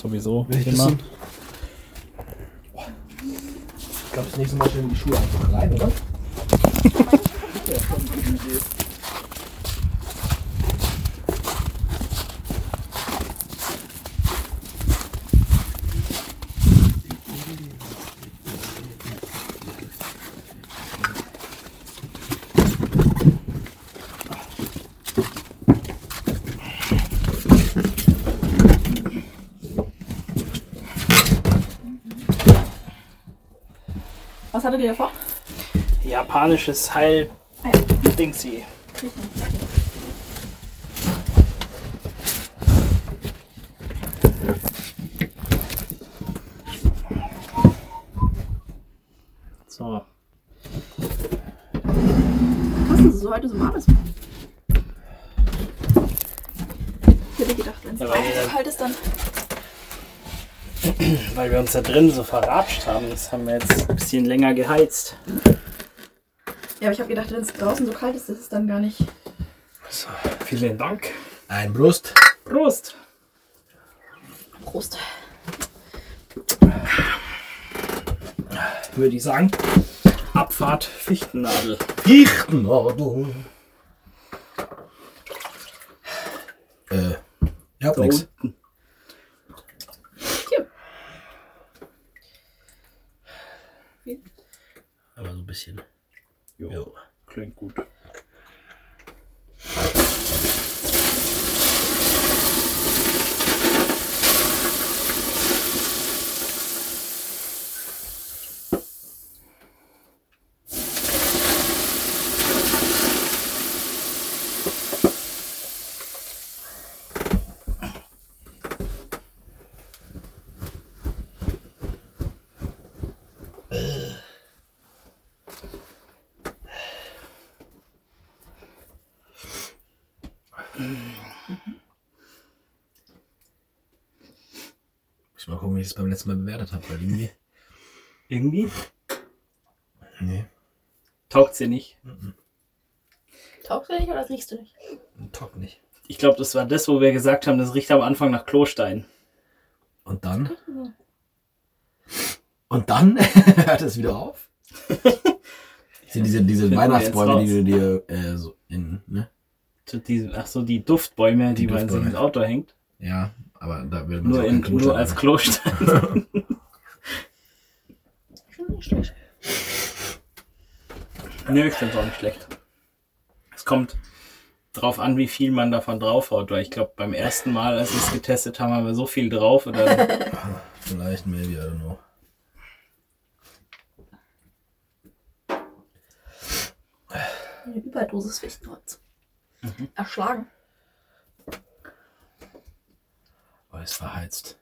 Sowieso. Ich immer. Ich glaube, das nächste Mal stellen die Schuhe einfach rein, oder? Was hattet ihr davor? Japanisches Heil. Ah ja. Dingsy. So. Krass, dass es so heute so warm ist. Ich hätte gedacht, wenn es Ja, kalt ist, dann. Weil wir uns da drin so verratscht haben. Das haben wir jetzt ein bisschen länger geheizt. Ja, aber ich habe gedacht, wenn es draußen so kalt ist, ist es dann gar nicht. So, vielen Dank. Ein Brust. Prost. Prost. Würde ich sagen. Abfahrt Fichtennadel. Fichtennadel. Äh, ihr habt Da unten. Hier. Aber so ein bisschen. Jo, Jo. Klingt gut. Muss mal gucken, wie ich es beim letzten Mal bewertet habe, weil irgendwie. Irgendwie Nee, taugt sie nicht. Taugst du nicht oder riechst du nicht? top nicht. Ich glaube, das war das, wo wir gesagt haben, das riecht am Anfang nach Klostein. Und dann? Und dann hört es wieder auf. Sind diese, diese Weihnachtsbäume, die du dir äh, so in, ne? So diese, ach so, die Duftbäume, die, Die man sich Duftbäume. ins Auto hängt. Ja, aber da will man Nur, so in, Kloster nur als. Klostein. Schon nicht schlecht. Nö, ich finde es auch nicht schlecht. Es kommt drauf an, wie viel man davon draufhaut, weil ich glaube, beim ersten Mal, als wir es getestet haben, haben wir so viel drauf. Oder Vielleicht, maybe, I don't know. Eine Überdosis Fichtenholz. Mhm. Erschlagen. Aber es verheizt.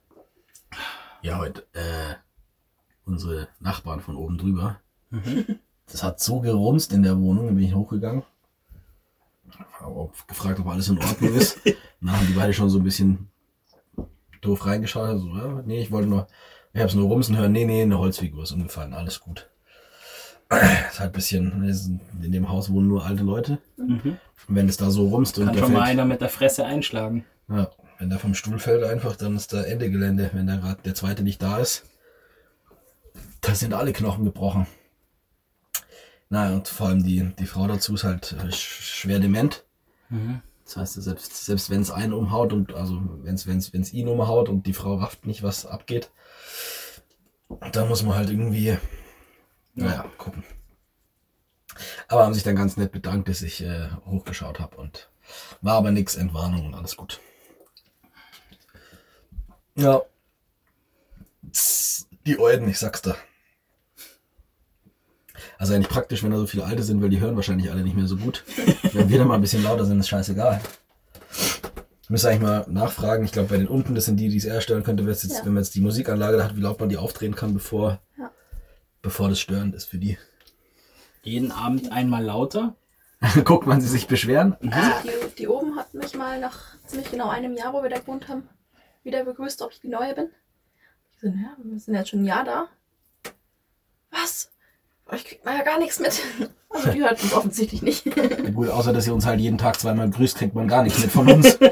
Ja, heute, äh, unsere Nachbarn von oben drüber. Das hat so gerumst in der Wohnung, dann bin ich hochgegangen. Auch gefragt, ob alles in Ordnung ist. Dann haben die beide schon so ein bisschen doof reingeschaut. Also, ja, nee, ich wollte nur, ich hab's nur rumsen hören. Nee, nee, eine Holzfigur ist umgefallen, alles gut. ist halt ein bisschen, ist- in dem Haus wohnen nur alte Leute. Und wenn es da so rumst und kann schon mal fällt, einer mit der Fresse einschlagen. ja, wenn der vom Stuhl fällt einfach, dann ist da Ende Gelände, wenn der gerade der zweite nicht da ist. Da sind alle Knochen gebrochen. Naja, und vor allem die, die Frau dazu ist halt äh, sch- schwer dement. Das heißt, selbst, selbst wenn es einen umhaut und also wenn es wenn's, wenn's ihn umhaut und die Frau rafft nicht, was abgeht, dann muss man halt irgendwie, naja, gucken. Aber haben sich dann ganz nett bedankt, dass ich äh, hochgeschaut habe und war aber nix, Entwarnung und alles gut. Ja. Die Euden, ich sag's da. Also eigentlich praktisch, wenn da so viele Alte sind, weil die hören wahrscheinlich alle nicht mehr so gut. Wenn wir dann mal ein bisschen lauter sind, ist scheißegal. Ich müsste eigentlich mal nachfragen. Ich glaube, bei den unten, das sind die, die es eher stören könnte, wenn, jetzt, Ja. wenn man jetzt die Musikanlage da hat, wie laut man die aufdrehen kann, bevor, Ja. bevor das störend ist für die. Jeden Abend einmal lauter. Guckt man sie sich beschweren? Also die, die oben hat mich mal nach ziemlich genau einem Jahr, wo wir da gewohnt haben, wieder begrüßt, ob ich die Neue bin. Ich so, ja, wir sind jetzt schon ein Jahr da. Was? Ich krieg mal ja gar nichts mit. Also die hört uns offensichtlich nicht. Ja, gut, außer dass ihr uns halt jeden Tag zweimal grüßt, kriegt man gar nichts mit von uns.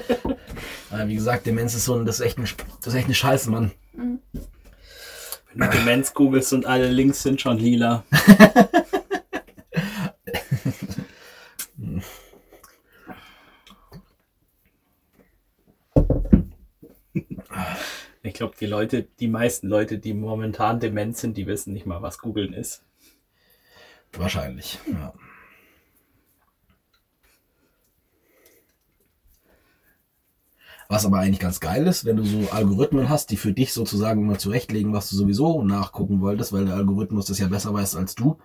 Äh, wie gesagt, Demenz ist so ein, das ist echt, ein, das ist echt eine Scheiße, Mann. Mhm. Wenn du Demenz googelst und alle Links sind schon lila. Ich glaube, die Leute, die meisten Leute, die momentan dement sind, die wissen nicht mal, was googeln ist. Wahrscheinlich, ja. Was aber eigentlich ganz geil ist, wenn du so Algorithmen hast, die für dich sozusagen immer zurechtlegen, was du sowieso nachgucken wolltest, weil der Algorithmus das ja besser weiß als du,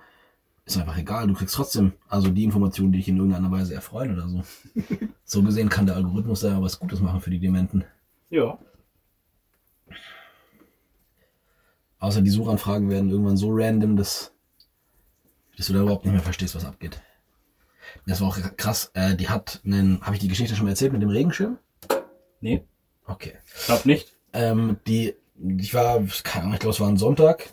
ist einfach egal. Du kriegst trotzdem also die Informationen, die dich in irgendeiner Weise erfreuen oder so. so gesehen kann der Algorithmus da ja was Gutes machen für die Dementen. Ja. Außer die Suchanfragen werden irgendwann so random, dass, dass du da überhaupt nicht mehr verstehst, was abgeht. Das war auch krass. Äh, die hat einen, habe ich die Geschichte schon mal erzählt mit dem Regenschirm? Nee, Okay. ich glaube nicht. Ähm, die, ich war, keine Ahnung, ich glaube, es war ein Sonntag,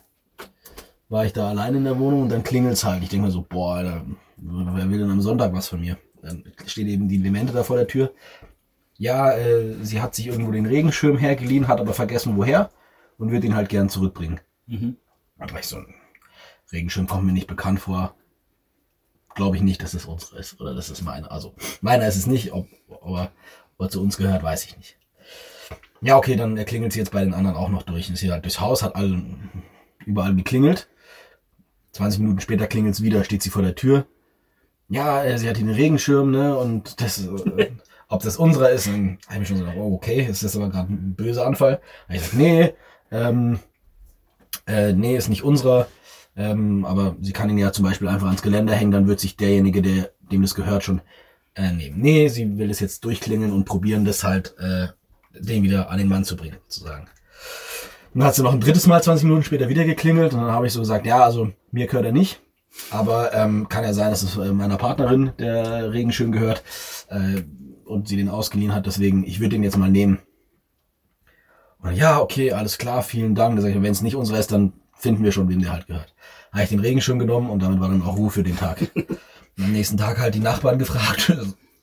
war ich da allein in der Wohnung und dann klingelt's halt. Ich denke mir so, boah, Alter, wer will denn am Sonntag was von mir? Dann steht eben die Demente da vor der Tür. Ja, äh, sie hat sich irgendwo den Regenschirm hergeliehen, hat aber vergessen, woher und wird ihn halt gern zurückbringen. Mhm. War ich so, ein Regenschirm kommt mir nicht bekannt vor. Glaube ich nicht, dass es unsere ist oder dass es meine. Also, meiner ist es nicht, ob, aber ob er zu uns gehört, weiß ich nicht. Ja, okay, dann klingelt sie jetzt bei den anderen auch noch durch. Ist hier halt durchs Haus, hat all, überall geklingelt. 20 Minuten später klingelt es wieder, steht sie vor der Tür. Ja, äh, sie hat hier den Regenschirm, ne? Und das, äh, ob das unserer ist, dann habe ich mir schon gedacht, oh, okay, ist das aber gerade ein böser Anfall. Da ich gesagt, nee, ähm, äh, nee, ist nicht unserer. Ähm, aber sie kann ihn ja zum Beispiel einfach ans Geländer hängen, dann wird sich derjenige, der, dem das gehört, schon äh, nehmen. Nee, sie will es jetzt durchklingeln und probieren das halt, äh, den wieder an den Mann zu bringen, sozusagen. Dann hat sie noch ein drittes Mal 20 Minuten später wieder geklingelt und dann habe ich so gesagt, ja, also mir gehört er nicht. Aber ähm, kann ja sein, dass es äh, meiner Partnerin der Regenschirm gehört äh, und sie den ausgeliehen hat. Deswegen, ich würde den jetzt mal nehmen. Und ja, okay, alles klar, vielen Dank. Wenn es nicht unserer ist, dann finden wir schon, wem der halt gehört. Habe ich den Regenschirm genommen und damit war dann auch Ruhe für den Tag. am nächsten Tag halt die Nachbarn gefragt,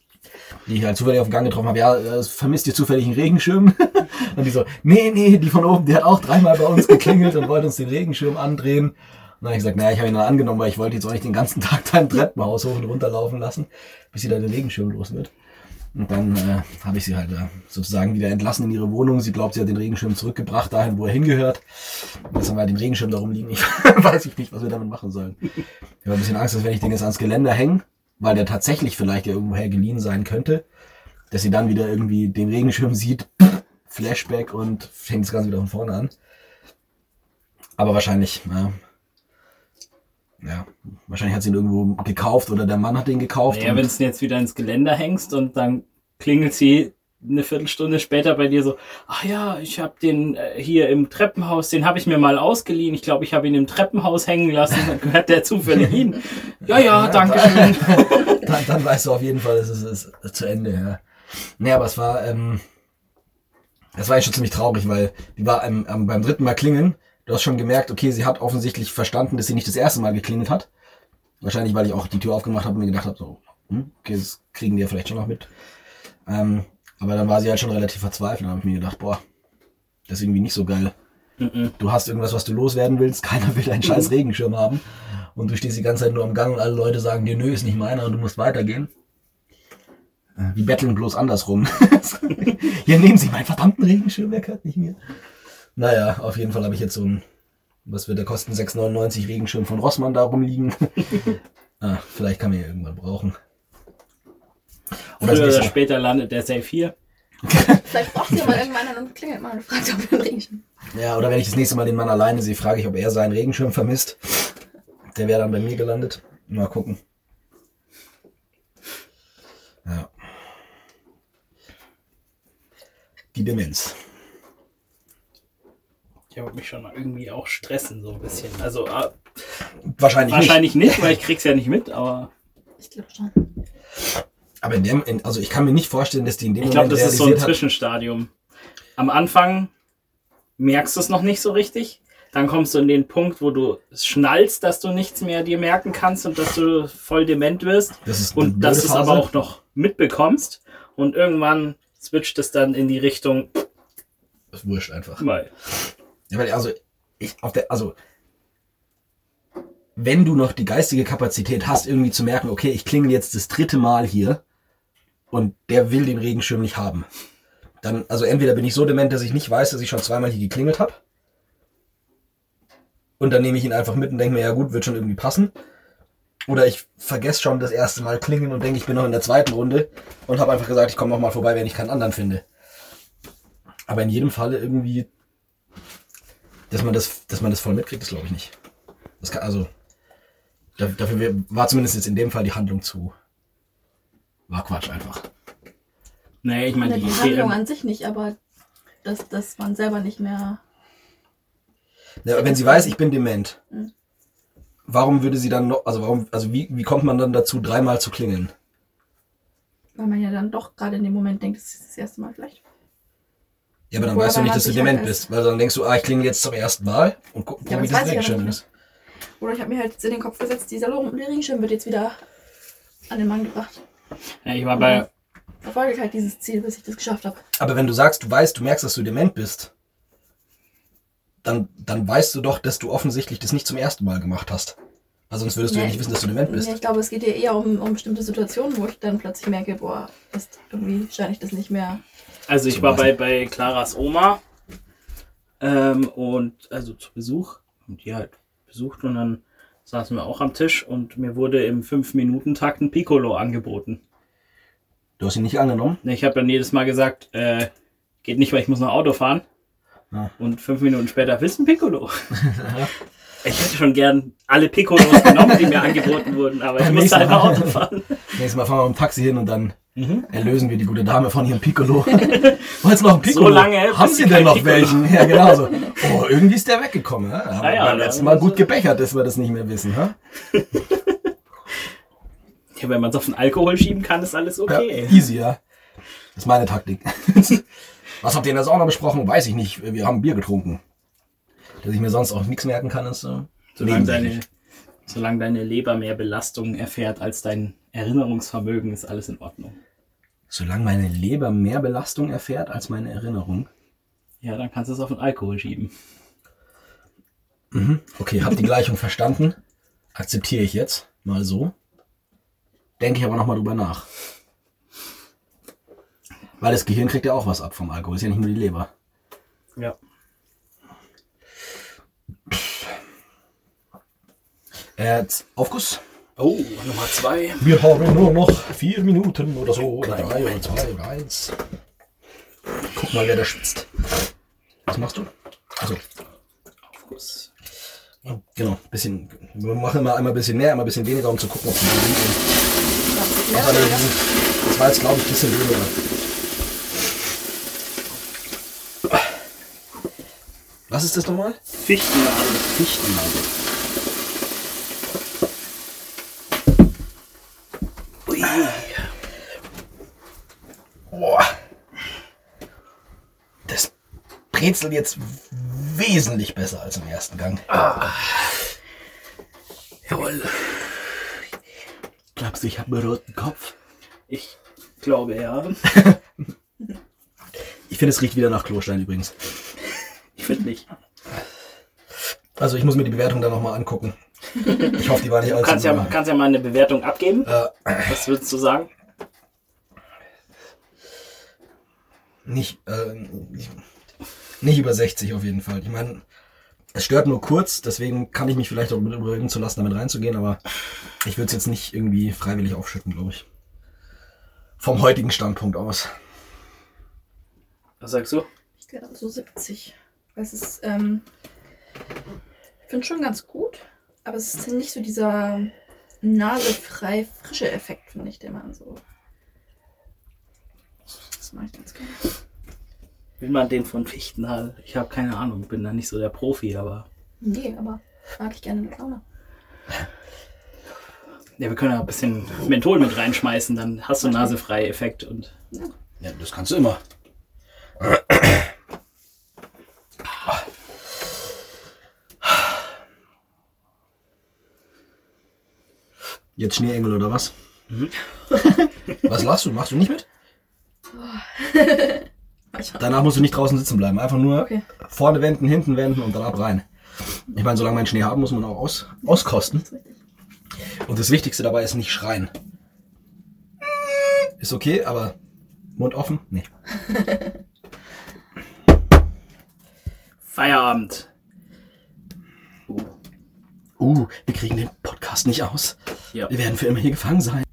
die ich halt zufällig auf dem Gang getroffen habe, ja, äh, vermisst ihr zufällig einen Regenschirm? und die so, nee, nee, die von oben, die hat auch dreimal bei uns geklingelt und wollte uns den Regenschirm andrehen. Und dann habe ich gesagt, naja, ich habe ihn dann angenommen, weil ich wollte jetzt auch nicht den ganzen Tag da im Treppenhaus hoch und runter laufen lassen, bis sie da den Regenschirm los wird. Und dann äh, habe ich sie halt äh, sozusagen wieder entlassen in ihre Wohnung. Sie glaubt, sie hat den Regenschirm zurückgebracht, dahin, wo er hingehört. Und jetzt haben wir halt den Regenschirm darum liegen. Ich weiß ich nicht, was wir damit machen sollen. Ich habe ein bisschen Angst, dass wenn ich den jetzt ans Geländer hänge, weil der tatsächlich vielleicht ja irgendwoher geliehen sein könnte, dass sie dann wieder irgendwie den Regenschirm sieht, Flashback und fängt das Ganze wieder von vorne an. Aber wahrscheinlich, ja, ja, wahrscheinlich hat sie ihn irgendwo gekauft oder der Mann hat ihn gekauft. Naja, und- wenn du ihn jetzt wieder ins Geländer hängst und dann klingelt sie eine Viertelstunde später bei dir so, ach ja, ich habe den äh, hier im Treppenhaus, den habe ich mir mal ausgeliehen. Ich glaube, ich habe ihn im Treppenhaus hängen lassen. Dann gehört der zufällig Ihnen. Ja, ja, danke schön. dann, dann weißt du auf jeden Fall, es ist, es ist zu Ende, ja. Nee, aber es war, ähm, es war ja schon ziemlich traurig, weil die war ähm, beim dritten Mal klingeln. Du hast schon gemerkt, okay, sie hat offensichtlich verstanden, dass sie nicht das erste Mal geklingelt hat. Wahrscheinlich, weil ich auch die Tür aufgemacht habe und mir gedacht habe, so, hm, okay, das kriegen die ja vielleicht schon noch mit. Ähm, aber dann war sie halt schon relativ verzweifelt. Dann habe ich mir gedacht, boah, das ist irgendwie nicht so geil. Mhm. Du hast irgendwas, was du loswerden willst, keiner will einen scheiß Regenschirm haben. Und du stehst die ganze Zeit nur am Gang und alle Leute sagen dir, nö, ist nicht meiner und du musst weitergehen. Äh, Die betteln bloß andersrum. Hier nehmen Sie meinen verdammten Regenschirm, wer gehört nicht mir. Naja, auf jeden Fall habe ich jetzt so ein, was wird der kosten, 6,99 Regenschirm von Rossmann da rumliegen. ah, vielleicht kann man ja irgendwann brauchen. Und Früher oder später landet der Safe hier. Vielleicht braucht ihr mal irgendwann einen und klingelt mal und fragt, ob ihr einen Regenschirm ja, oder wenn ich das nächste Mal den Mann alleine sehe, frage ich, ob er seinen Regenschirm vermisst. Der wäre dann bei mir gelandet. Mal gucken. Ja. Die Demenz. Ich würde mich schon irgendwie auch stressen, so ein bisschen. Also äh, Wahrscheinlich, wahrscheinlich nicht, weil ich krieg's ja nicht mit, aber Ich glaube schon. nicht. Aber in dem, in, also ich kann mir nicht vorstellen, dass die in dem ich glaube, Moment das ist so ein hat, Zwischenstadium. Am Anfang merkst du es noch nicht so richtig. Dann kommst du in den Punkt, wo du es schnallst, dass du nichts mehr dir merken kannst und dass du voll dement wirst. das Und dass du es aber auch noch mitbekommst. Und irgendwann switcht es dann in die Richtung. Das ist wurscht einfach. Mal. Ja, weil also ich auf der also wenn du noch die geistige Kapazität hast, irgendwie zu merken, okay, ich klingel jetzt das dritte Mal hier und der will den Regenschirm nicht haben. Dann, also entweder bin ich so dement, dass ich nicht weiß, dass ich schon zweimal hier geklingelt habe. Und dann nehme ich ihn einfach mit und denke mir, ja gut, wird schon irgendwie passen. Oder ich vergesse schon das erste Mal klingeln und denke, ich bin noch in der zweiten Runde und habe einfach gesagt, ich komme noch mal vorbei, wenn ich keinen anderen finde. Aber in jedem Falle irgendwie, dass man das, dass man das voll mitkriegt, das glaube ich nicht. Das kann, also, da- dafür war zumindest jetzt in dem Fall die Handlung zu. War Quatsch einfach. Nee, ich meine, Ja, die, die Handlung an sich nicht, aber dass, dass man selber nicht mehr. Ja, aber wenn sie weiß, ich bin dement, Mhm. warum würde sie dann noch, also warum, also wie, wie kommt man dann dazu, dreimal zu klingeln? Weil man ja dann doch gerade in dem Moment denkt, das ist das erste Mal vielleicht. Ja, aber dann Woher weißt du nicht, dass du dement halt bist, weil dann denkst du, ah, ich klingel jetzt zum ersten Mal und guck, Ja, wie das ja Regenschirm ist. Oder ich habe mir halt jetzt in den Kopf gesetzt, dieser Regenschirm wird jetzt wieder an den Mann gebracht. ja, ich war bei, Verfolge ich halt dieses Ziel, bis ich das geschafft habe. Aber wenn du sagst, du weißt, du merkst, dass du dement bist, dann, dann weißt du doch, dass du offensichtlich das nicht zum ersten Mal gemacht hast. Weil sonst würdest du ja Nee. nicht wissen, dass du dement bist. Ja, ich glaube, es geht hier eher um, um bestimmte Situationen, wo ich dann plötzlich merke, boah, ist irgendwie scheine ich das nicht mehr. Also ich war bei, bei Claras Oma ähm, und also zu Besuch und die halt besucht und dann saßen wir auch am Tisch und mir wurde im 5-Minuten-Takt ein Piccolo angeboten. Du hast ihn nicht angenommen? Ne, Ich habe dann jedes Mal gesagt, äh, geht nicht, weil ich muss noch Auto fahren. Ja. Und fünf Minuten später, willst du ein Piccolo? ich hätte schon gern alle Piccolos genommen, die mir angeboten wurden, aber ich Beim musste einfach. Auto fahren. Nächstes Mal fahren wir mit dem Taxi hin und dann Mhm. erlösen wir die gute Dame von ihrem Piccolo. Wollt's noch ein Piccolo? So lange, Haben sie Sie denn noch Piccolo- welchen? Ja, genau so. Oh, irgendwie ist der weggekommen. Ja? Aber Ah ja, beim letzten Mal gut gebechert, dass wir das nicht mehr wissen. Ja? Ja, wenn man es auf den Alkohol schieben kann, ist alles okay. Ja, easy, ja. Das ist meine Taktik. Was habt ihr in der Sauna besprochen? Weiß ich nicht. Wir haben Bier getrunken. Dass ich mir sonst auch nichts merken kann, ist so. Solange deine, solange deine Leber mehr Belastung erfährt als dein Erinnerungsvermögen, ist alles in Ordnung. Solange meine Leber mehr Belastung erfährt als meine Erinnerung. Ja, dann kannst du es auf den Alkohol schieben. Okay, hab die Gleichung verstanden. Akzeptiere ich jetzt. Mal so. Denke ich aber nochmal drüber nach. Weil das Gehirn kriegt ja auch was ab vom Alkohol. Ist ja nicht nur die Leber. Ja. Äh, Aufguss. Oh, Nummer zwei. Wir haben nur noch vier Minuten oder so. Oder drei oder zwei oder eins. Guck mal, wer da schwitzt. Was machst du? Also, Aufguss. genau. Bisschen, wir machen immer einmal ein bisschen mehr, einmal ein bisschen weniger, um zu gucken, ob die sind. Ja, Das war, das war jetzt, glaube ich, ein bisschen weniger. Was ist das nochmal? Fichtennadel. Fichtennadel. Brezelt jetzt wesentlich besser als im ersten Gang. Jawohl. Glaubst du, ich habe einen roten Kopf? Ich glaube ja. Ich finde, es riecht wieder nach Klostein übrigens. Ich finde nicht. Also ich muss mir die Bewertung dann nochmal angucken. Ich hoffe, die war nicht Du allzu kannst ja, kannst ja mal eine Bewertung abgeben. Äh, Was würdest du sagen? nicht, äh, nicht, nicht über 60 auf jeden Fall. Ich meine, es stört nur kurz, deswegen kann ich mich vielleicht auch überreden zu lassen, damit reinzugehen, aber ich würde es jetzt nicht irgendwie freiwillig aufschütten, glaube ich. Vom heutigen Standpunkt aus. Was sagst du? Ich glaube so 70. Es ist, ähm, ich finde schon ganz gut, aber es ist nicht so dieser nasefrei frische Effekt, finde ich, den man so. Das mache ich ganz gerne. Will man den von Fichtennadel? Ich habe keine Ahnung, bin da nicht so der Profi, aber. Nee, aber mag ich gerne mit Laune. Ja, wir können ja ein bisschen Menthol mit reinschmeißen, dann hast du einen nasefrei Effekt und. Ja, das kannst du immer. Jetzt Schneeengel oder was? Was lachst du? Machst du nicht mit? Danach musst du nicht draußen sitzen bleiben. Einfach nur Okay. vorne wenden, hinten wenden und dann ab rein. Ich meine, solange einen Schnee haben, muss man auch aus, auskosten. Und das Wichtigste dabei ist nicht schreien. Ist okay, aber Mund offen? Nee. Feierabend. Uh, Uh, wir kriegen den Podcast nicht aus. ja. Wir werden für immer hier gefangen sein.